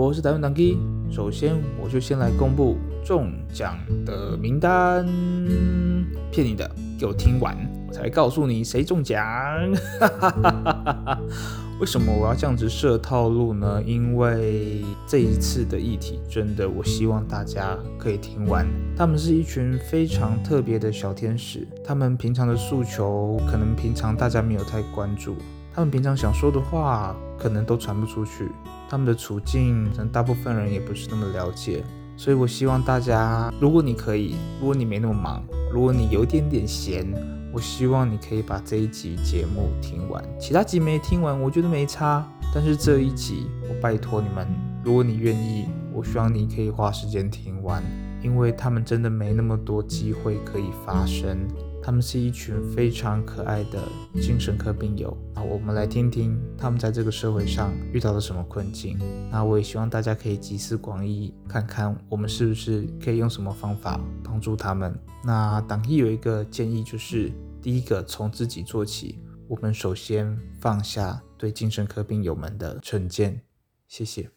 我是台湾当机。首先，我就先来公布中奖的名单。骗你的，给我听完，我才告诉你谁中奖。为什么我要这样子设套路呢？因为这一次的议题真的，我希望大家可以听完。他们是一群非常特别的小天使，他们平常的诉求可能平常大家没有太关注，他们平常想说的话可能都传不出去，他们的处境可能大部分人也不是那么了解。所以我希望大家，如果你可以，如果你没那么忙，如果你有点点闲。我希望你可以把这一集节目听完，其他集没听完，我觉得没差。但是这一集，我拜托你们，如果你愿意，我希望你可以花时间听完，因为他们真的没那么多机会可以发声。他们是一群非常可爱的精神科病友。那我们来听听他们在这个社会上遇到了什么困境。那我也希望大家可以集思广益，看看我们是不是可以用什么方法帮助他们。那党义有一个建议，就是第一个从自己做起。我们首先放下对精神科病友们的成见。谢谢。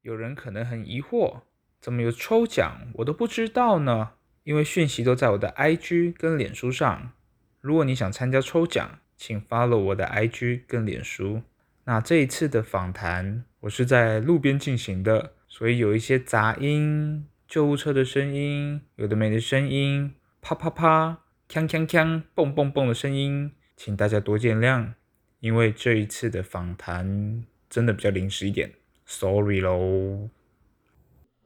有人可能很疑惑，怎么有抽奖我都不知道呢？因为讯息都在我的 IG 跟脸书上，如果你想参加抽奖，请 follow 我的 IG 跟脸书。那这一次的访谈我是在路边进行的，所以有一些杂音、救护车的声音、有的没的声音、啪啪啪、锵锵锵、蹦蹦蹦的声音，请大家多见谅。因为这一次的访谈真的比较临时一点，sorry 喽。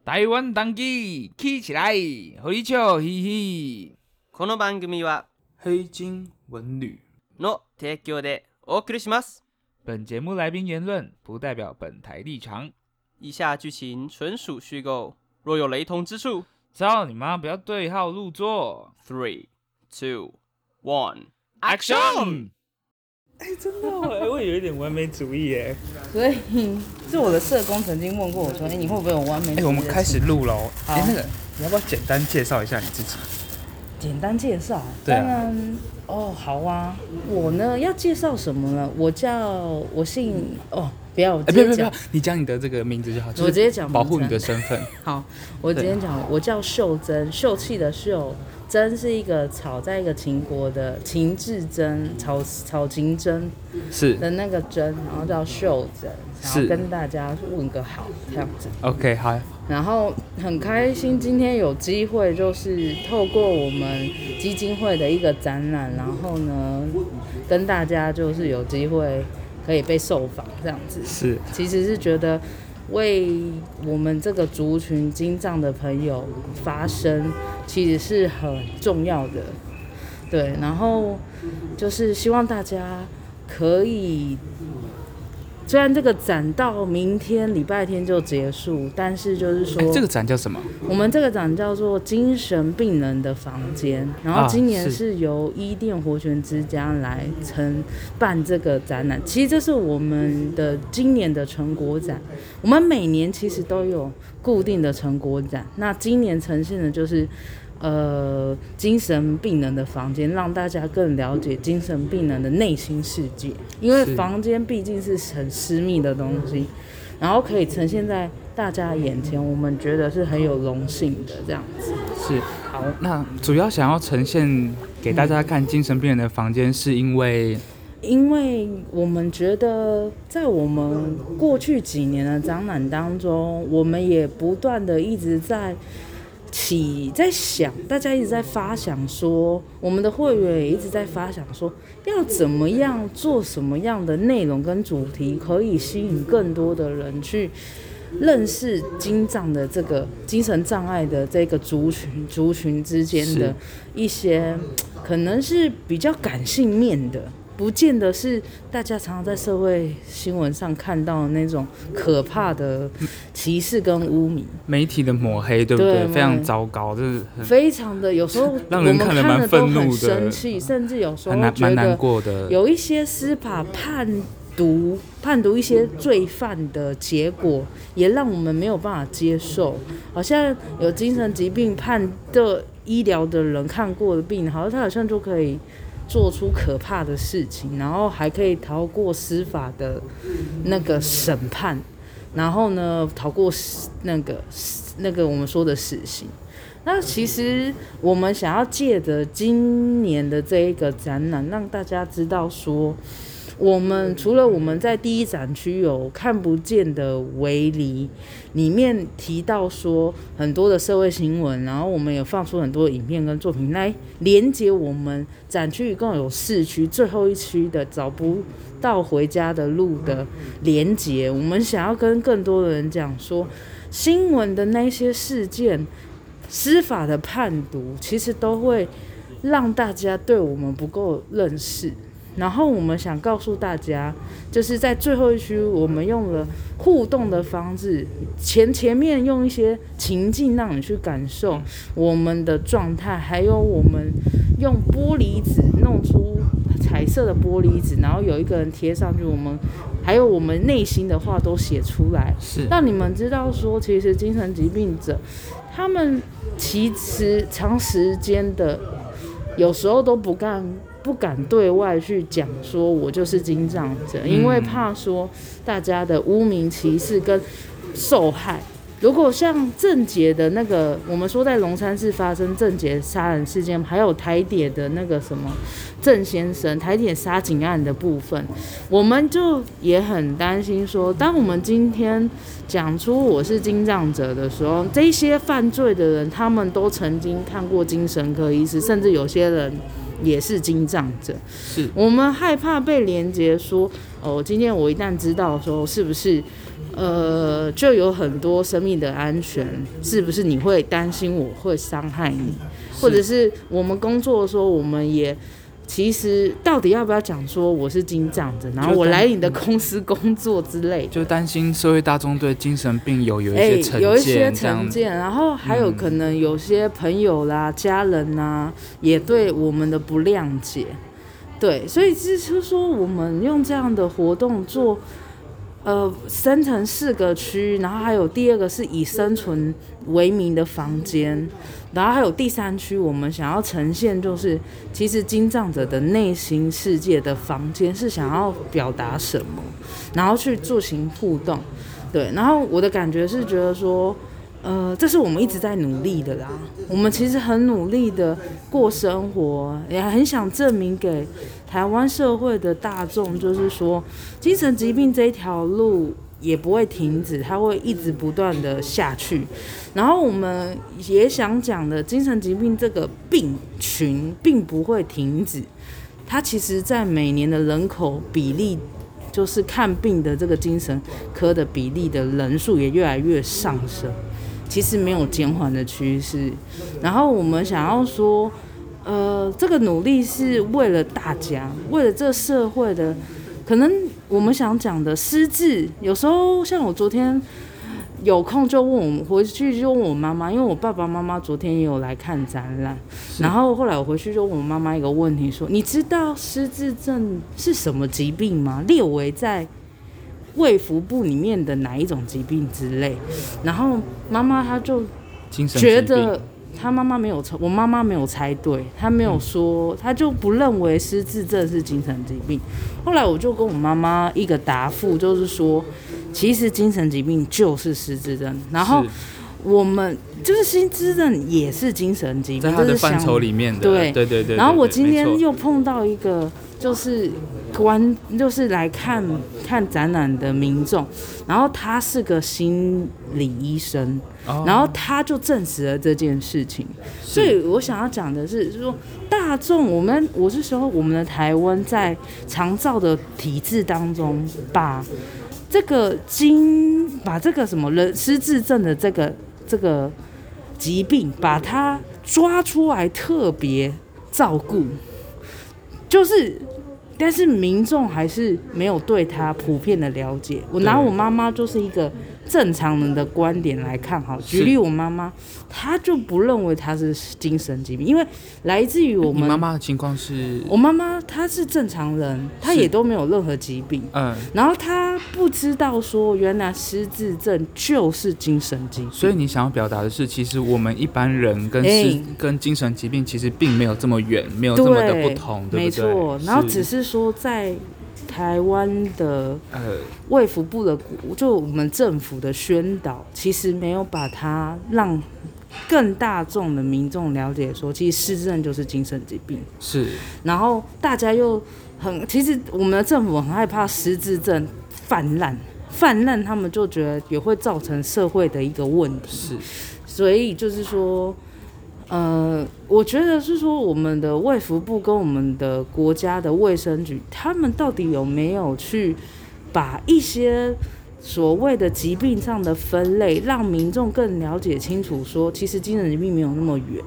台湾当机起起来，和你笑嘻嘻。この番组は黑金文旅の提供でお送りします。本节目来宾言论不代表本台立场。以下剧情纯属虚构，若有雷同之处，操你妈！不要对号入座。Three, two, one, action！ 哎、欸，真的哎，我也有一点完美主义哎。所以，是我的社工曾经问过我说：“哎、欸，你会不会有完美主义？”哎，我们开始录了。哎、欸，那个，你要不要简单介绍一下你自己？简单介绍？对、啊、当然。哦，好啊。我呢，要介绍什么呢？我叫，我姓哦，不要，我直接讲、欸、不要不要，你讲你的这个名字就好。我直接讲，保护你的身份。好，我直接讲，我叫秀珍，秀气的秀。珍是一个草，在一个秦国的秦志珍，草草秦珍是的那个珍，然后叫秀珍，然后跟大家问个好这样子。OK，好。然后很开心今天有机会，就是透过我们基金会的一个展览，然后呢，跟大家就是有机会可以被受访这样子。是，其实是觉得。为我们这个族群金藏的朋友发声，其实是很重要的，对。然后就是希望大家可以。虽然这个展到明天礼拜天就结束，但是就是说，这个展叫什么？我们这个展叫做精神病人的房间。然后今年是由伊甸活泉之家来承办这个展览。其实这是我们的今年的成果展。我们每年其实都有固定的成果展。那今年呈现的就是。呃，精神病人的房间，让大家更了解精神病人的内心世界。因为房间毕竟是很私密的东西，然后可以呈现在大家眼前，我们觉得是很有荣幸的这样子。是，好，那主要想要呈现给大家看精神病人的房间，是因为，因为我们觉得在我们过去几年的展览当中，我们也不断的一直在。起在想，大家一直在发想说，我们的会员也一直在发想说，要怎么样做什么样的内容跟主题，可以吸引更多的人去认识精障的这个精神障碍的这个族群族群之间的一些，可能是比较感性面的。不见得是大家常常在社会新闻上看到的那种可怕的歧视跟污名，媒体的抹黑，对不对？对非常糟糕，就是非常的有时候 让人看了蛮愤怒的，生气，甚至有时候蛮难过的有一些司法判读判读一些罪犯的结果，也让我们没有办法接受。好像有精神疾病判的医疗的人看过的病，好像他好像就可以。做出可怕的事情，然后还可以逃过司法的那个审判，然后呢逃过那个那个我们说的死刑。那其实我们想要借着今年的这一个展览，让大家知道说，我们除了我们在第一展区有看不见的围篱，里面提到说很多的社会新闻，然后我们也放出很多影片跟作品来连接我们展区一共有四区，最后一区的找不到回家的路的连接，我们想要跟更多的人讲说，新闻的那些事件。司法的判读其实都会让大家对我们不够认识，然后我们想告诉大家，就是在最后一区，我们用了互动的方式，前前面用一些情境让你去感受我们的状态，还有我们用玻璃纸弄出彩色的玻璃纸，然后有一个人贴上去，我们还有我们内心的话都写出来，是让你们知道说，其实精神疾病者他们。其实长时间的，有时候都不敢不敢对外去讲说，我就是精障者，因为怕说大家的污名歧视跟受害。如果像郑捷的那个，我们说在龙山市发生郑捷杀人事件，还有台铁的那个什么郑先生台铁杀警案的部分，我们就也很担心说，当我们今天讲出我是精障者的时候，这些犯罪的人他们都曾经看过精神科医师，甚至有些人也是经障者。是我们害怕被连接说，哦，今天我一旦知道说是不是？呃，就有很多生命的安全，是不是你会担心我会伤害你，或者是我们工作的时候，我们也其实到底要不要讲说我是精障者，然后我来你的公司工作之类，就担心社会大众对精神病友有一些成见，欸，有一些成见，然后还有可能有些朋友啦、嗯、家人呐，也对我们的不谅解，对，所以就是说我们用这样的活动做。呃，分成四个区，然后还有第二个是以生存为名的房间，然后还有第三区，我们想要呈现就是，其实精障者的内心世界的房间是想要表达什么，然后去进行互动，对，然后我的感觉是觉得说。呃，这是我们一直在努力的啦。我们其实很努力的过生活，也很想证明给台湾社会的大众，就是说，精神疾病这一条路也不会停止，它会一直不断的下去。然后我们也想讲的，精神疾病这个病群并不会停止，它其实在每年的人口比例，就是看病的这个精神科的比例的人数也越来越上升。其实没有减缓的趋势，然后我们想要说，呃，这个努力是为了大家，为了这社会的，可能我们想讲的失智，有时候像我昨天有空就问我回去就问我妈妈，因为我爸爸妈妈昨天也有来看展览，然后后来我回去就问我妈妈一个问题，说你知道失智症是什么疾病吗？列为在。卫福部里面的哪一种疾病之类，然后妈妈她就觉得他妈妈没有猜，我妈妈没有猜对，他没有说，他就不认为失智症是精神疾病。后来我就跟我妈妈一个答复，就是说，其实精神疾病就是失智症，然后我们就是失智症也是精神疾病，在它的范畴里面的，对对对对。然后我今天又碰到一个。就是观，就是来看看展览的民众，然后他是个心理医生，然后他就证实了这件事情。所以我想要讲的是，就是说大众，我们我是说，我们的台湾在长照的体制当中，把这个精，把这个什么人失智症的这个这个疾病，把它抓出来特别照顾，就是。但是民众还是没有对他普遍的了解。我拿我妈妈就是一个正常人的观点来看，好，举例我妈妈，她就不认为她是精神疾病，因为来自于我们。妈妈的情况是？我妈妈她是正常人，她也都没有任何疾病。嗯。然后她不知道说，原来失智症就是精神疾病。所以你想要表达的是，其实我们一般人跟失跟精神疾病其实并没有这么远，没有这么的不同，对，对不对？没错。然后只是说在。台湾的呃卫福部的就我们政府的宣导，其实没有把它让更大众的民众了解说，其实失智症就是精神疾病。是，然后大家又很，其实我们的政府很害怕失智症泛滥，泛滥他们就觉得也会造成社会的一个问题。是，所以就是说。呃，我觉得是说，我们的卫福部跟我们的国家的卫生局，他们到底有没有去把一些所谓的疾病上的分类，让民众更了解清楚？说，其实精神疾病没有那么远，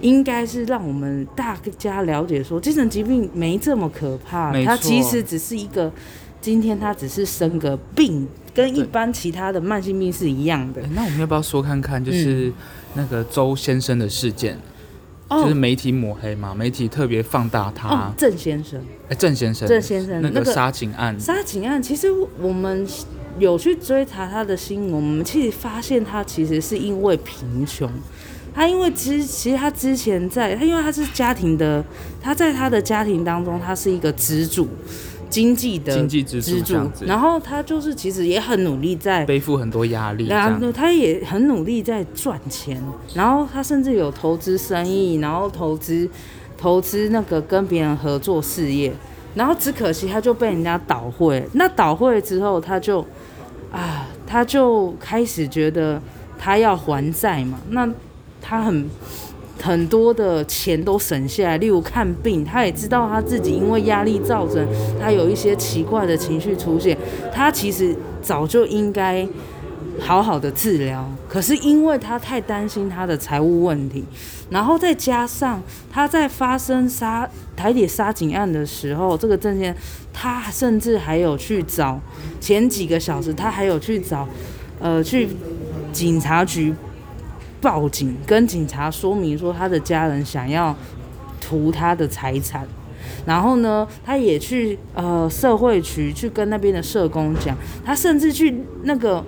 应该是让我们大家了解说，精神疾病没这么可怕，它其实只是一个，今天他只是生个病，跟一般其他的慢性病是一样的。那我们要不要说看看，就是？嗯那个周先生的事件，就是媒体抹黑嘛，媒体特别放大他。郑、哦、先生，哎，郑先生，郑先生，那个杀警案，杀警案，其实我们有去追查他的新闻，我们其实发现他其实是因为贫穷，他因为之其实他之前在他因为他是家庭的，他在他的家庭当中，他是一个支柱。经济的经济支柱，然后他就是其实也很努力在背负很多压力，然后他也很努力在赚钱，然后他甚至有投资生意，然后投资投资那个跟别人合作事业，然后只可惜他就被人家倒会，那倒会之后他就啊，他就开始觉得他要还债嘛，那他很。很多的钱都省下来，例如看病，他也知道他自己因为压力造成他有一些奇怪的情绪出现，他其实早就应该好好的治疗，可是因为他太担心他的财务问题，然后再加上他在发生杀台铁杀警案的时候，这个郑先生他甚至还有去找前几个小时，他还有去找呃去警察局。报警跟警察说明说他的家人想要图他的财产，然后呢，他也去呃社会局去跟那边的社工讲，他甚至去那个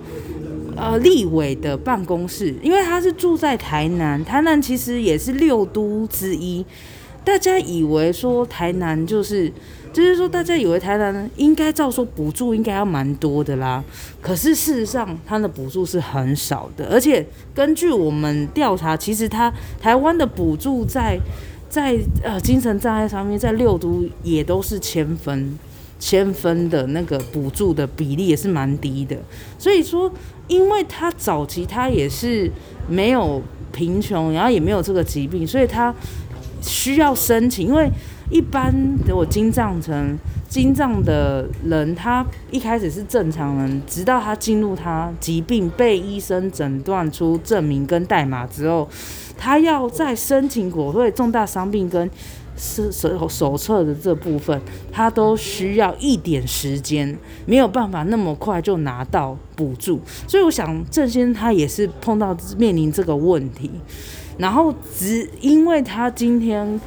呃立委的办公室，因为他是住在台南，台南其实也是六都之一，大家以为说台南就是。就是说，大家以为台南应该照说补助应该要蛮多的啦，可是事实上，它的补助是很少的，而且根据我们调查，其实它台湾的补助在在呃精神障碍上面，在六都也都是千分千分的那个补助的比例也是蛮低的，所以说，因为他早期他也是没有贫穷，然后也没有这个疾病，所以他需要申请，因为。一般的我精障成精障的人，他一开始是正常人，直到他进入他疾病被医生诊断出证明跟代码之后，他要再申请国会重大伤病跟手手手册的这部分，他都需要一点时间，没有办法那么快就拿到补助。所以我想郑先生他也是碰到面临这个问题，然后只因为他今天。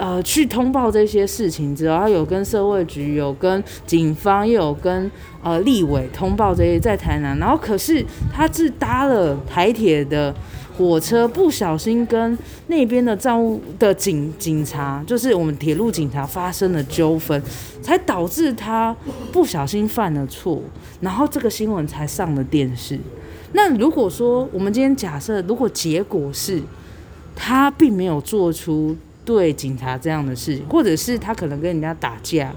呃，去通报这些事情之后，他有跟社会局，有跟警方，又有跟呃立委通报这些在台南，然后可是他是搭了台铁的火车，不小心跟那边的站务的警警察，就是我们铁路警察发生了纠纷，才导致他不小心犯了错，然后这个新闻才上了电视。那如果说我们今天假设，如果结果是他并没有做出。对警察这样的事，或者是他可能跟人家打架，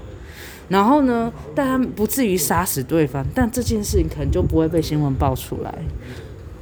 然后呢，但他不至于杀死对方，但这件事情可能就不会被新闻爆出来。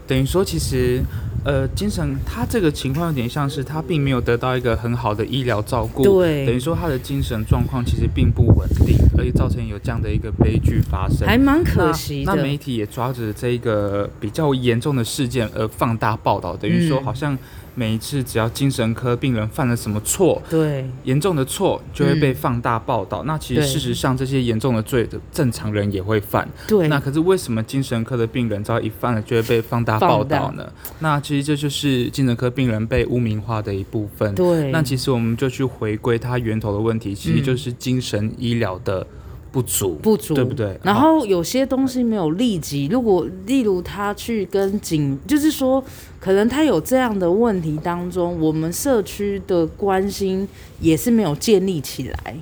等于说，其实，呃，精神他这个情况有点像是他并没有得到一个很好的医疗照顾，对，等于说他的精神状况其实并不稳定，而且造成有这样的一个悲剧发生，还蛮可惜的。那，那媒体也抓着这个比较严重的事件而放大报道，等于说好像。每一次只要精神科病人犯了什么错，对，严重的错就会被放大报道。嗯、那其实事实上，这些严重的罪的正常人也会犯。对，那可是为什么精神科的病人只要一犯了就会被放大报道呢？那其实这就是精神科病人被污名化的一部分。对，那其实我们就去回归它源头的问题，其实就是精神医疗的。不足，不足，对不对？然后有些东西没有立即，如果例如他去跟警，就是说，可能他有这样的问题当中，我们社区的关心也是没有建立起来。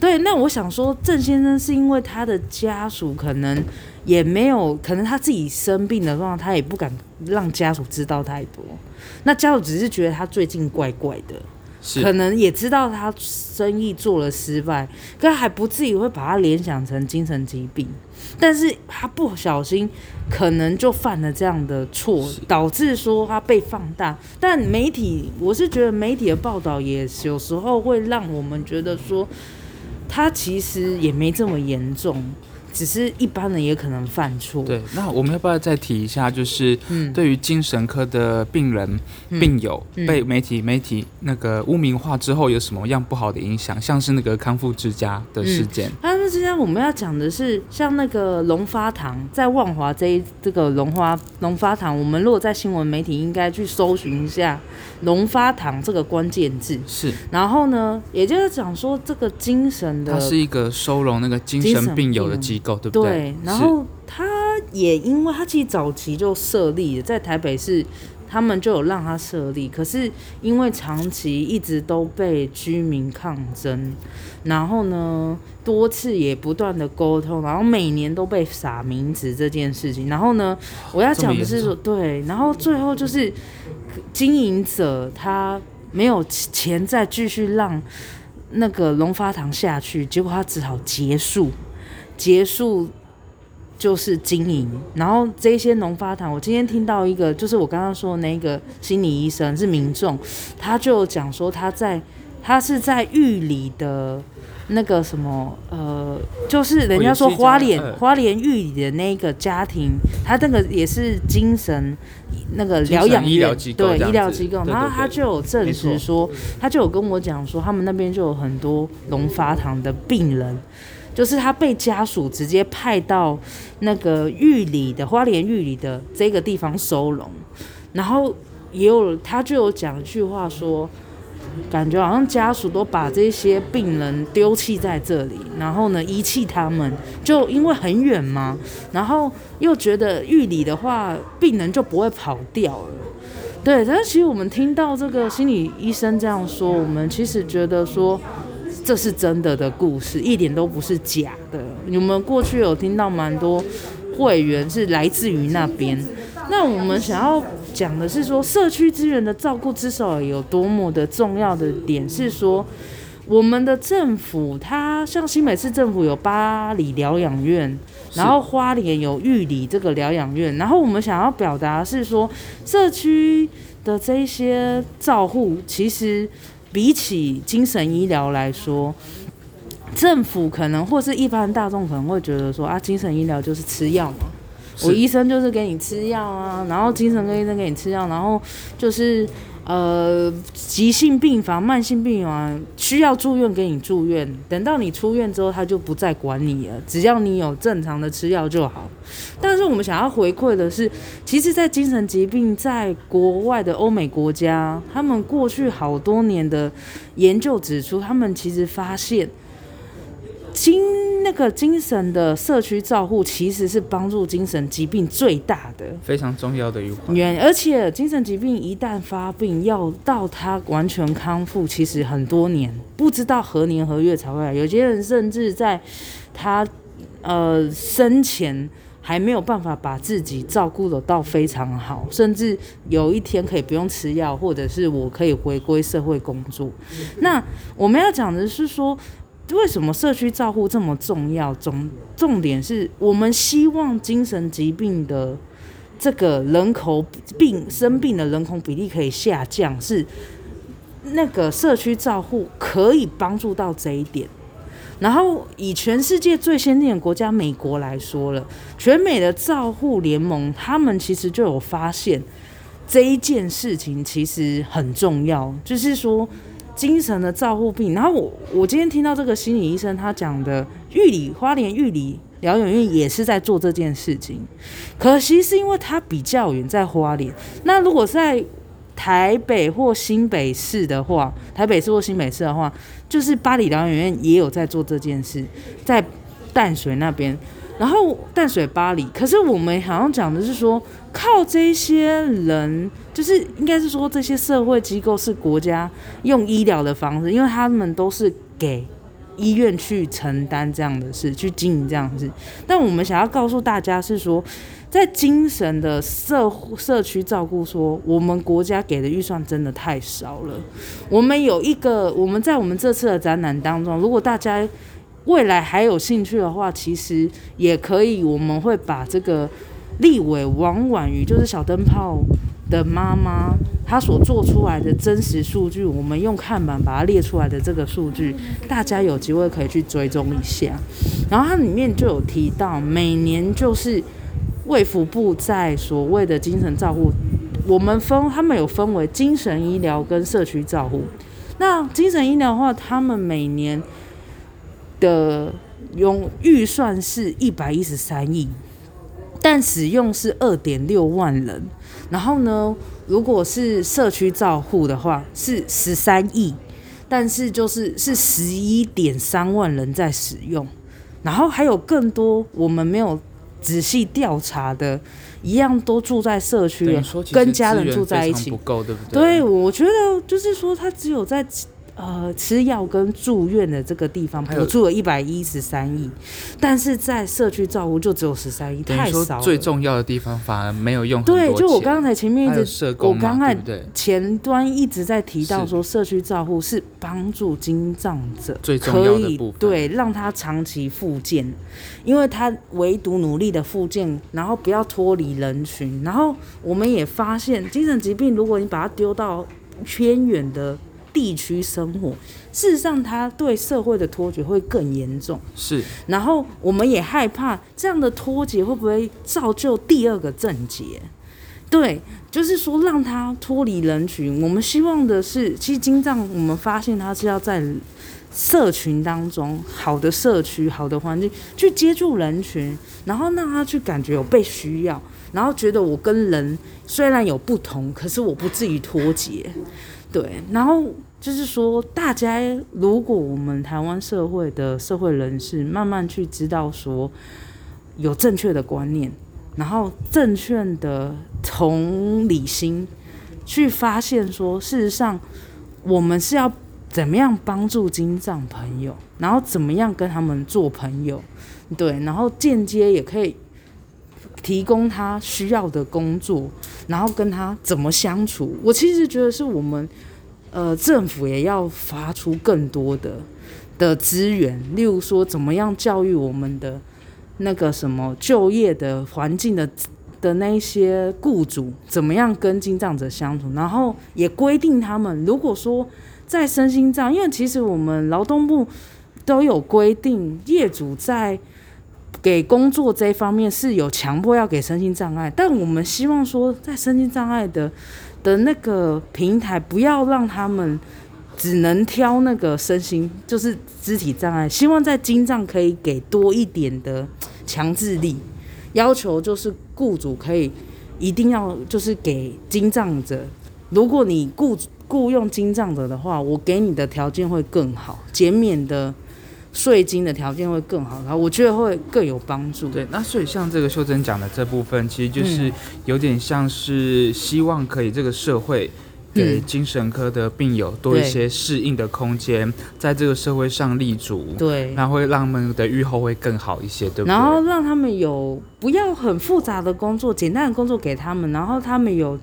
对，那我想说，郑先生是因为他的家属可能也没有，可能他自己生病的状况，他也不敢让家属知道太多。那家属只是觉得他最近怪怪的。可能也知道他生意做了失败，可还不至于会把他联想成精神疾病，但是他不小心可能就犯了这样的错，导致说他被放大。但媒体，我是觉得媒体的报道也有时候会让我们觉得说，他其实也没这么严重。只是一般人也可能犯错。对，那我们要不要再提一下，就是对于精神科的病人、嗯、病友被媒体媒体那个污名化之后，有什么样不好的影响？像是那个康复之家的事件。康复之家，我们要讲的是像那个龙发堂，在万华这一这个龙花龙发堂，我们如果在新闻媒体应该去搜寻一下龙发堂这个关键字。是。然后呢，也就是讲说这个精神的，它是一个收容那个精神病友的机构。对，对，对，然后他也因为他其实早期就设立在台北市，他们就有让他设立，可是因为长期一直都被居民抗争，然后呢多次也不断的沟通，然后每年都被撒名字这件事情，然后呢我要讲的是说对，然后最后就是经营者他没有钱再继续让那个龙发堂下去，结果他只好结束。结束就是经营，然后这些农发堂，我今天听到一个，就是我刚刚说的那个心理医生是民众，他就讲说他在他是在玉里的那个什么呃，就是人家说花莲花莲玉里的那个家庭，他那个也是精神那个疗养院，对医疗机构，然后他就有证实说，他就有跟我讲说，他们那边就有很多农发堂的病人。就是他被家属直接派到那个玉里的花莲玉里的这个地方收容，然后也有他就有讲一句话说，感觉好像家属都把这些病人丢弃在这里，然后呢遗弃他们，就因为很远嘛，然后又觉得玉里的话病人就不会跑掉了，对，但是其实我们听到这个心理医生这样说，我们其实觉得说。这是真的的故事，一点都不是假的。你们过去有听到蛮多会员是来自于那边。那我们想要讲的是说，社区资源的照顾之所以有多么的重要的点是说，我们的政府，它像新北市政府有八里疗养院，然后花莲有玉里这个疗养院，然后我们想要表达是说，社区的这些照护其实。比起精神医疗来说，政府可能或是一般大众可能会觉得说啊，精神医疗就是吃药嘛，我医生就是给你吃药啊，然后精神科医生给你吃药，然后就是。呃，急性病房、慢性病房需要住院，给你住院。等到你出院之后，他就不再管你了，只要你有正常的吃药就好。但是我们想要回馈的是，其实，在精神疾病，在国外的欧美国家，他们过去好多年的研究指出，他们其实发现。精那个精神的社区照护其实是帮助精神疾病最大的、非常重要的一环。原而且精神疾病一旦发病，要到他完全康复，其实很多年，不知道何年何月才会来。有些人甚至在他呃生前还没有办法把自己照顾得到非常好，甚至有一天可以不用吃药，或者是我可以回归社会工作。那我们要讲的是说。为什么社区照护这么重要？重重点是我们希望精神疾病的这个人口病生病的人口比例可以下降，是那个社区照护可以帮助到这一点。然后以全世界最先进的国家美国来说了，全美的照护联盟，他们其实就有发现这一件事情其实很重要，就是说。精神的照护病，然后我我今天听到这个心理医生他讲的玉里花莲玉里疗养院也是在做这件事情，可惜是因为他比较远，在花莲。那如果在台北或新北市的话，台北市或新北市的话，就是八里疗养院也有在做这件事，在淡水那边。然后淡水巴黎，可是我们好像讲的是说，靠这些人，就是应该是说这些社会机构是国家用医疗的方式，因为他们都是给医院去承担这样的事，去经营这样的事。但我们想要告诉大家是说，在精神的社社区照顾，说我们国家给的预算真的太少了。我们有一个，我们在我们这次的展览当中，如果大家未来还有兴趣的话，其实也可以，我们会把这个立委王婉瑜，就是小灯泡的妈妈，她所做出来的真实数据，我们用看板把它列出来的这个数据，大家有机会可以去追踪一下。然后它里面就有提到，每年就是。卫福部在所谓的精神照护，我们分他们有分为精神医疗跟社区照护。那精神医疗的话，他们每年的用预算是一百一十三亿，但使用是二点六万人。然后呢，如果是社区照护的话，是十三亿，但是就是是十一点三万人在使用。然后还有更多我们没有。仔细调查的，一样都住在社区，跟家人住在一起，不够，对不对？对，我觉得就是说，他只有在。呃，吃药跟住院的这个地方补助了一百一十三亿，但是在社区照顾就只有十三亿，太少了。最重要的地方反而没有用。对，就我刚才前面一直，我刚才前端一直在提到说，社区照护是帮助精障者最重要的部分，对，让他长期复健，因为他唯独努力的复健，然后不要脱离人群。然后我们也发现，精神疾病如果你把它丢到偏远的。地区生活，事实上，他对社会的脱节会更严重。是，然后我们也害怕这样的脱节会不会造就第二个症结？对，就是说让他脱离人群。我们希望的是，其实金藏，我们发现他是要在社群当中，好的社区、好的环境去接触人群，然后让他去感觉有被需要，然后觉得我跟人虽然有不同，可是我不至于脱节。对，然后就是说，大家如果我们台湾社会的社会人士慢慢去知道说，有正确的观念，然后正确的同理心，去发现说，事实上我们是要怎么样帮助金藏朋友，然后怎么样跟他们做朋友，对，然后间接也可以提供他需要的工作。然后跟他怎么相处？我其实觉得是我们，呃，政府也要发出更多的的资源，例如说怎么样教育我们的那个什么就业的环境的的那些雇主，怎么样跟精障者相处，然后也规定他们，如果说在身心障，因为其实我们劳动部都有规定，业主在。给工作这一方面是有强迫要给身心障碍，但我们希望说，在身心障碍的的那个平台，不要让他们只能挑那个身心，就是肢体障碍。希望在精障可以给多一点的强制力，要求就是雇主可以一定要就是给精障者，如果你雇雇佣精障者的话，我给你的条件会更好，减免的。税金的条件会更好，然后我觉得会更有帮助。对，那所以像这个秀珍讲的这部分，其实就是有点像是希望可以这个社会给精神科的病友多一些适应的空间，在这个社会上立足。对，那会让他们的愈后会更好一些，对不对？然后让他们有不要很复杂的工作，简单的工作给他们，然后他们有。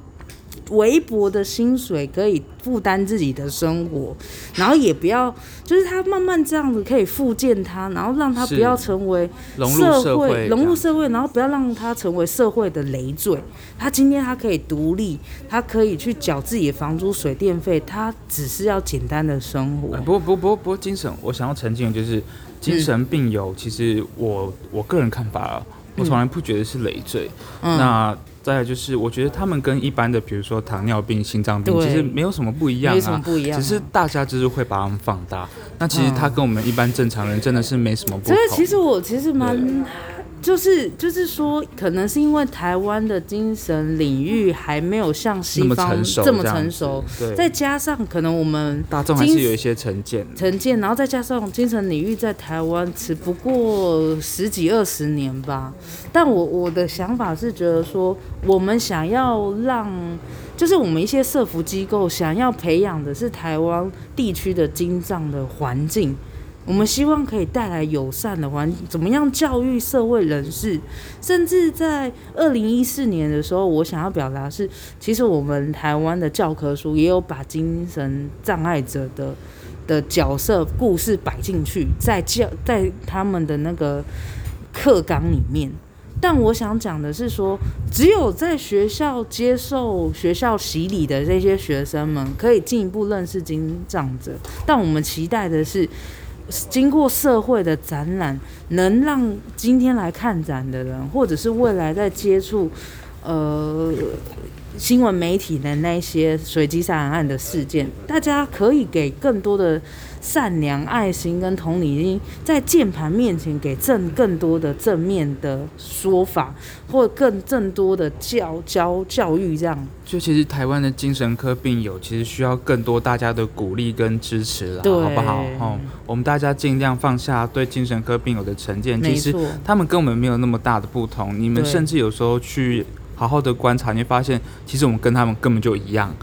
微薄的薪水可以负担自己的生活，然后也不要，就是他慢慢这样子可以复健他，然后让他不要成为社会融入社会，然后不要让他成为社会的累赘。他今天他可以独立，他可以去缴自己的房租、水电费，他只是要简单的生活。不，不不不，精神我想要澄清的就是，精神病友其实我我个人看法啊，我从来不觉得是累赘。嗯、那。再来就是，我觉得他们跟一般的，比如说糖尿病、心脏病，其实没有什么不一样啊，没什么不一样啊，只是大家就是会把他们放大。那其实他跟我们一般正常人真的是没什么不同。所以其实我其实蛮。就是就是说，可能是因为台湾的精神领域还没有像西方这么成熟，再加上可能我们大众还是有一些成见，成见，然后再加上精神领域在台湾只不过十几二十年吧。但我我的想法是觉得说，我们想要让，就是我们一些社福机构想要培养的是台湾地区的精障的环境。我们希望可以带来友善的环，怎么样教育社会人士？甚至在二零一四年的时候，我想要表达是，其实我们台湾的教科书也有把精神障碍者的的角色故事摆进去，在教在他们的那个课纲里面。但我想讲的是说，只有在学校接受学校洗礼的这些学生们，可以进一步认识精障者。但我们期待的是，经过社会的展览，能让今天来看展的人，或者是未来在接触，呃。新闻媒体的那些随机杀人案的事件，大家可以给更多的善良、爱心跟同理心，在键盘面前给正更多的正面的说法，或更更多的教教教育，这样。就其实台湾的精神科病友，其实需要更多大家的鼓励跟支持了，好不好？哦，我们大家尽量放下对精神科病友的成见，其实他们跟我们没有那么大的不同，你们甚至有时候去。好好的观察，你会发现，其实我们跟他们根本就一样，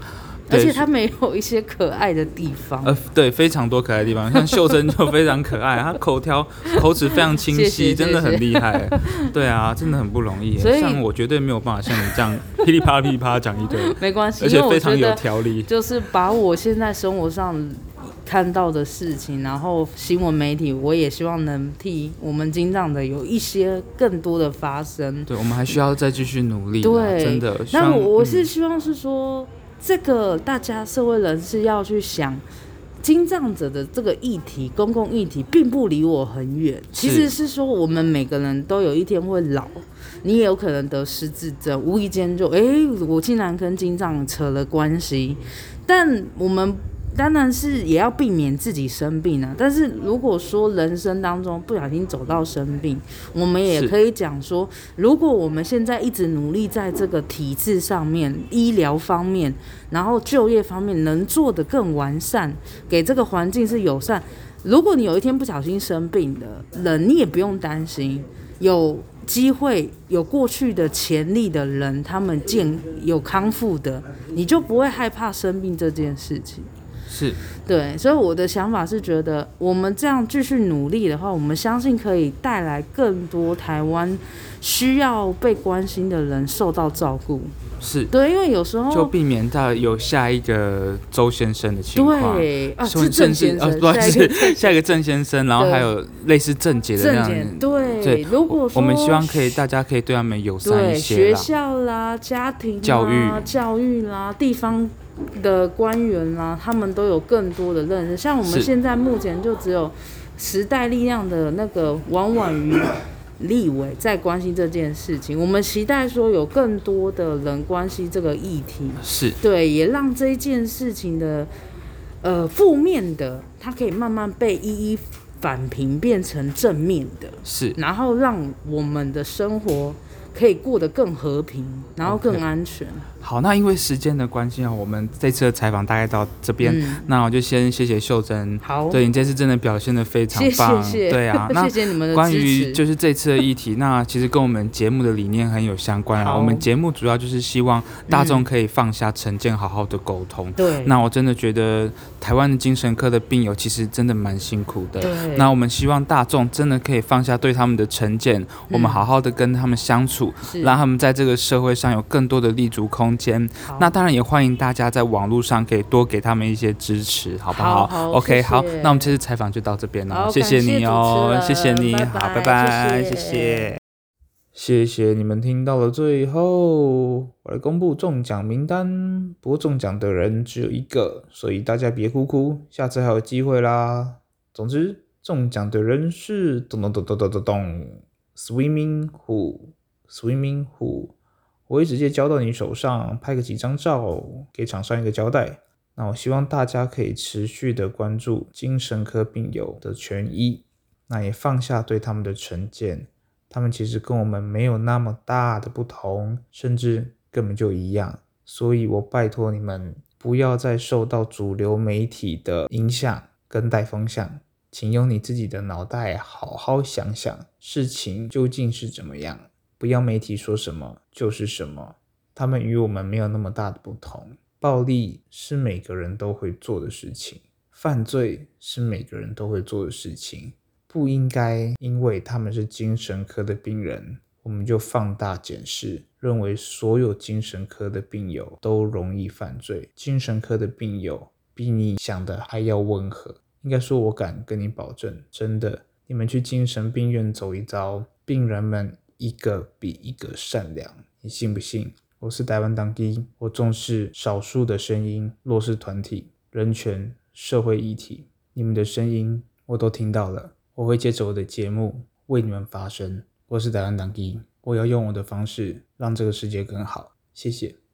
而且他没有一些可爱的地方。呃，对，非常多可爱的地方，像秀珍就非常可爱，她口条口齿非常清晰，谢谢真的很厉害。对啊，真的很不容易。所以像我绝对没有办法像你这样 噼里啪啦噼里啪啦讲一堆，没关系，而且非常有条理。就是把我现在生活上。看到的事情，然后新闻媒体，我也希望能替我们金藏的有一些更多的发声。对，我们还需要再继续努力。对，真的。那我我是希望是说，嗯、这个大家社会人士要去想，经障者的这个议题，公共议题，并不离我很远。其实是说，我们每个人都有一天会老，你也有可能得失智症，无意间就哎，我竟然跟经障扯了关系，但我们。当然是也要避免自己生病啊，但是如果说人生当中不小心走到生病，我们也可以讲说，如果我们现在一直努力在这个体制上面、医疗方面，然后就业方面能做得更完善，给这个环境是友善。如果你有一天不小心生病的人，你也不用担心，有机会有过去的潜力的人，他们健有康复的，你就不会害怕生病这件事情。是对，所以我的想法是觉得，我们这样继续努力的话，我们相信可以带来更多台湾需要被关心的人受到照顾。是对，因为有时候就避免到有下一个周先生的情况，对啊，是郑先生，不是 下一个郑先生，然后还有类似郑杰的那样，对对。如果说我们希望可以，大家可以对他们友善一些，学校啦、家庭、教育、教育啦、地方。的官员啦，他们都有更多的认识。像我们现在目前就只有时代力量的那个王婉瑜立委在关心这件事情。我们期待说有更多的人关心这个议题，是对，也让这一件事情的呃负面的，它可以慢慢被一一反评，变成正面的，是，然后让我们的生活可以过得更和平，然后更安全。Okay. 好，那因为时间的关系啊，我们这次的采访大概到这边，嗯，那我就先谢谢秀珍。好，对，你这次真的表现的非常棒，谢谢对啊，那 谢谢你们的关于就是这次的议题，那其实跟我们节目的理念很有相关啊。我们节目主要就是希望大众可以放下成见，好好的沟通。对，嗯，那我真的觉得台湾的精神科的病友其实真的蛮辛苦的。对，那我们希望大众真的可以放下对他们的成见，嗯，我们好好的跟他们相处，让他们在这个社会上有更多的立足空间。那当然也欢迎大家在网络上可以多给他们一些支持，好不好，好，好？OK，谢谢。好，那我们这次采访就到这边了，谢谢你哦，谢谢你，拜拜好，拜拜，谢谢，谢谢，谢谢。你们听到了最后，我来公布中奖名单，不过中奖的人只有一个，所以大家别哭哭，下次还有机会啦。总之，中奖的人是咚咚咚咚咚咚咚，Swimming Who，Swimming Who。我会直接交到你手上，拍个几张照，给厂商一个交代。那我希望大家可以持续的关注精神科病友的权益，那也放下对他们的成见，他们其实跟我们没有那么大的不同，甚至根本就一样。所以我拜托你们不要再受到主流媒体的影响跟带风向，请用你自己的脑袋好好想想事情究竟是怎么样。不要媒体说什么就是什么，他们与我们没有那么大的不同。暴力是每个人都会做的事情，犯罪是每个人都会做的事情，不应该因为他们是精神科的病人，我们就放大检视，认为所有精神科的病友都容易犯罪。精神科的病友比你想的还要温和，应该说，我敢跟你保证，真的，你们去精神病院走一遭，病人们一个比一个善良，你信不信？我是台湾当机，我重视少数的声音、弱势团体、人权、社会议题，你们的声音我都听到了，我会借着我的节目为你们发声。我是台湾当机，我要用我的方式让这个世界更好。谢谢。